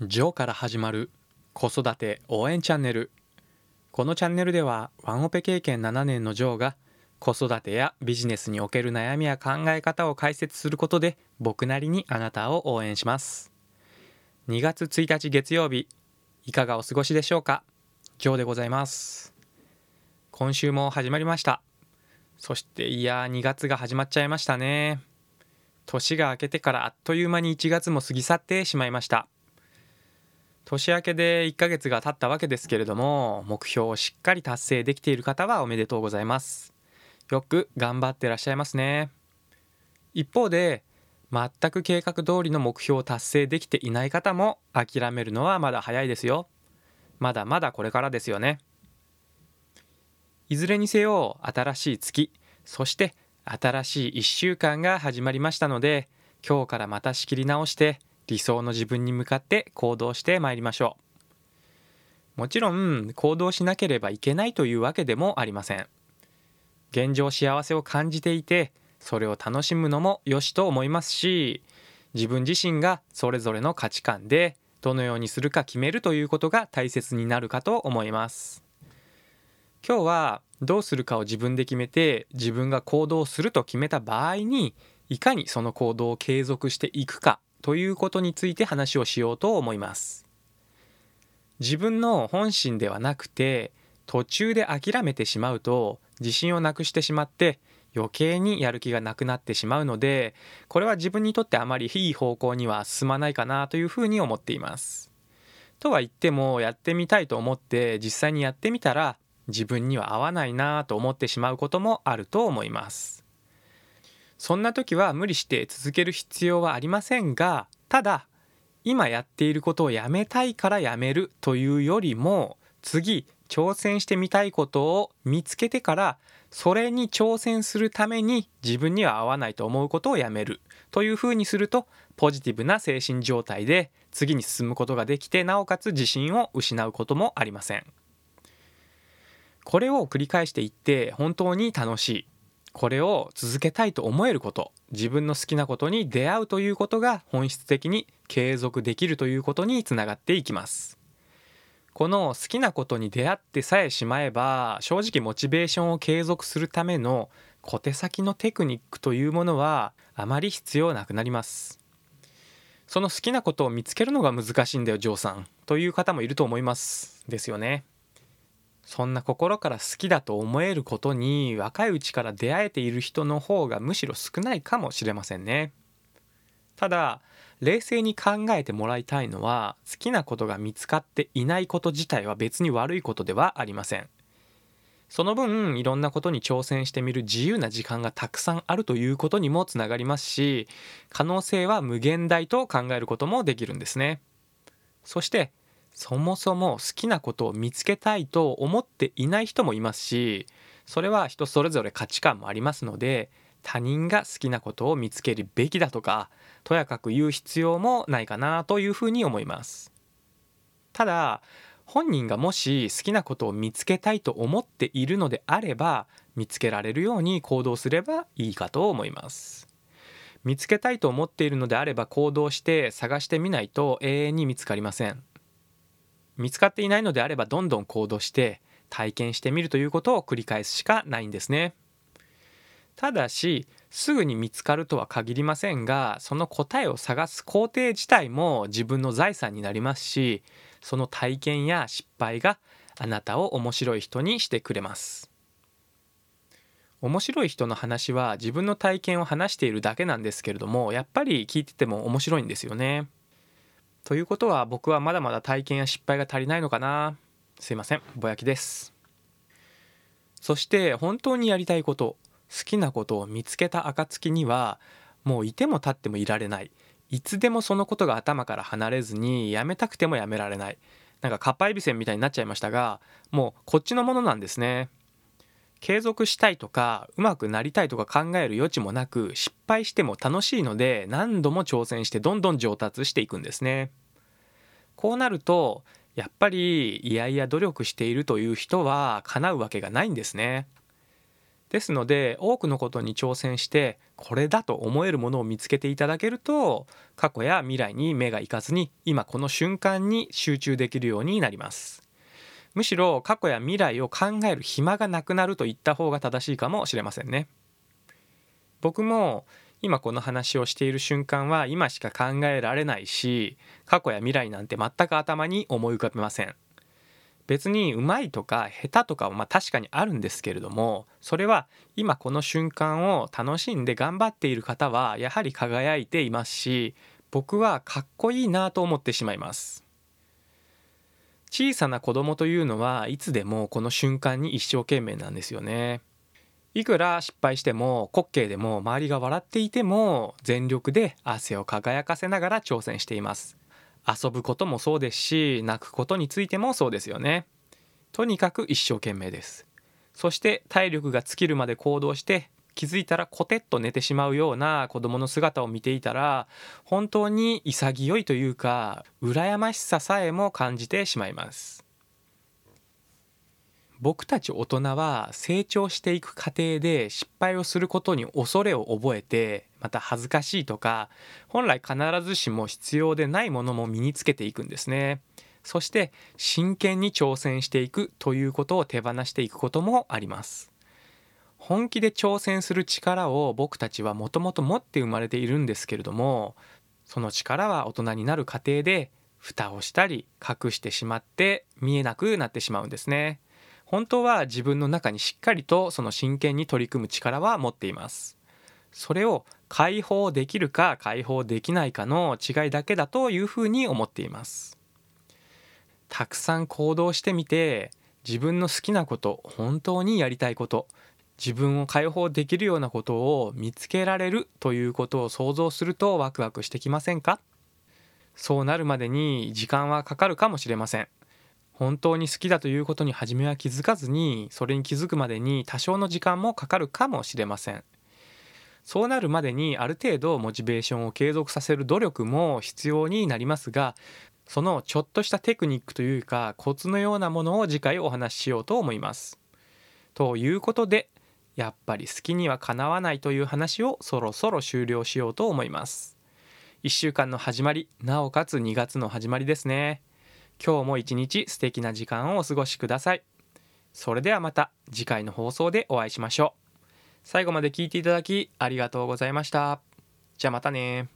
ジョーから始まる子育て応援チャンネル。このチャンネルではワンオペ経験7年のジョーが子育てやビジネスにおける悩みや考え方を解説することで僕なりにあなたを応援します。2月1日月曜日いかがお過ごしでしょうか？ジョーでございます。今週も始まりました。そしていや2月が始まっちゃいましたね。年が明けてからあっという間に1月も過ぎ去ってしまいました。年明けで1ヶ月が経ったわけですけれども目標をしっかり達成できている方はおめでとうございます。よく頑張ってらっしゃいますね。一方で全く計画通りの目標を達成できていない方も諦めるのはまだ早いですよ。まだまだこれからですよね。いずれにせよ新しい月そして新しい1週間が始まりましたので今日からまた仕切り直して理想の自分に向かって行動してまいりましょう。もちろん行動しなければいけないというわけでもありません。現状幸せを感じていてそれを楽しむのも良しと思いますし自分自身がそれぞれの価値観でどのようにするか決めるということが大切になるかと思います。今日はどうするかを自分で決めて自分が行動すると決めた場合にいかにその行動を継続していくかということについて話をしようと思います。自分の本心ではなくて途中で諦めてしまうと自信をなくしてしまって余計にやる気がなくなってしまうのでこれは自分にとってあまりいい方向には進まないかなというふうに思っています。とは言ってもやってみたいと思って実際にやってみたら自分には合わないなと思ってしまうこともあると思います。そんな時は無理して続ける必要はありませんがただ今やっていることをやめたいからやめるというよりも次挑戦してみたいことを見つけてからそれに挑戦するために自分には合わないと思うことをやめるというふうにするとポジティブな精神状態で次に進むことができてなおかつ自信を失うこともありません。これを繰り返していって本当に楽しい。これを続けたいと思えること自分の好きなことに出会うということが本質的に継続できるということにつながっていきます。この好きなことに出会ってさえしまえば正直モチベーションを継続するための小手先のテクニックというものはあまり必要なくなります。その好きなことを見つけるのが難しいんだよジョーさん。という方もいると思います。ですよね。そんな心から好きだと思えることに若いうちから出会えている人の方がむしろ少ないかもしれませんね。ただ冷静に考えてもらいたいのは好きなことが見つかっていないこと自体は別に悪いことではありません。その分いろんなことに挑戦してみる自由な時間がたくさんあるということにもつながりますし可能性は無限大と考えることもできるんですね。そしてそもそも好きなことを見つけたいと思っていない人もいますしそれは人それぞれ価値観もありますので他人が好きなことを見つけるべきだとかとやかく言う必要もないかなというふうに思います。ただ本人がもし好きなことを見つけたいと思っているのであれば見つけられるように行動すればいいかと思います。見つけたいと思っているのであれば行動して探してみないと永遠に見つかりません。見つかっていないのであればどんどん行動して体験してみるということを繰り返すしかないんですね。ただしすぐに見つかるとは限りませんがその答えを探す工程自体も自分の財産になりますしその体験や失敗があなたを面白い人にしてくれます面白い人の話は自分の体験を話しているだけなんですけれどもやっぱり聞いてても面白いんですよねということは僕はまだまだ体験や失敗が足りないのかな。すいません。ぼやきです。そして本当にやりたいこと好きなことを見つけた暁にはもういても立ってもいられない。いつでもそのことが頭から離れずにやめたくてもやめられない。なんかかっぱえびせんみたいになっちゃいましたがもうこっちのものなんですね。継続したいとかうまくなりたいとか考える余地もなく失敗しても楽しいので何度も挑戦してどんどん上達していくんですね。こうなるとやっぱりいやいや努力しているという人は叶うわけがないんですね。ですので多くのことに挑戦してこれだと思えるものを見つけていただけると過去や未来に目がいかずに今この瞬間に集中できるようになりますむしろ過去や未来を考える暇がなくなると言った方が正しいかもしれませんね。僕も今この話をしている瞬間は今しか考えられないし過去や未来なんて全く頭に思い浮かべません。別にうまいとか下手とかはまあ確かにあるんですけれどもそれは今この瞬間を楽しんで頑張っている方はやはり輝いていますし僕はかっこいいなと思ってしまいます。小さな子供というのはいつでもこの瞬間に一生懸命なんですよね。いくら失敗しても滑稽でも周りが笑っていても全力で汗を輝かせながら挑戦しています。遊ぶこともそうですし泣くことについてもそうですよね。とにかく一生懸命です。そして体力が尽きるまで行動して気づいたらコテッと寝てしまうような子供の姿を見ていたら本当に潔いというか羨ましささえも感じてしまいます。僕たち大人は成長していく過程で失敗をすることに恐れを覚えてまた恥ずかしいとか本来必ずしも必要でないものも身につけていくんですね。そして真剣に挑戦していくということを手放していくこともあります。本気で挑戦する力を僕たちはもともと持って生まれているんですけれどもその力は大人になる過程で蓋をしたり隠してしまって見えなくなってしまうんですね。本当は自分の中にしっかりとその真剣に取り組む力は持っています。それを解放できるか解放できないかの違いだけだというふうに思っています。たくさん行動してみて自分の好きなこと本当にやりたいこと自分を解放できるようなことを見つけられるということを想像するとワクワクしてきませんか？そうなるまでに時間はかかるかもしれません。本当に好きだということに初めは気づかずにそれに気づくまでに多少の時間もかかるかもしれません。そうなるまでにある程度モチベーションを継続させる努力も必要になりますがそのちょっとしたテクニックというかコツのようなものを次回お話ししようと思います。ということでやっぱり好きにはかなわないという話をそろそろ終了しようと思います1週間の始まりなおかつ2月の始まりですね今日も一日素敵な時間をお過ごしください。それではまた次回の放送でお会いしましょう。最後まで聞いていただきありがとうございました。じゃあまたね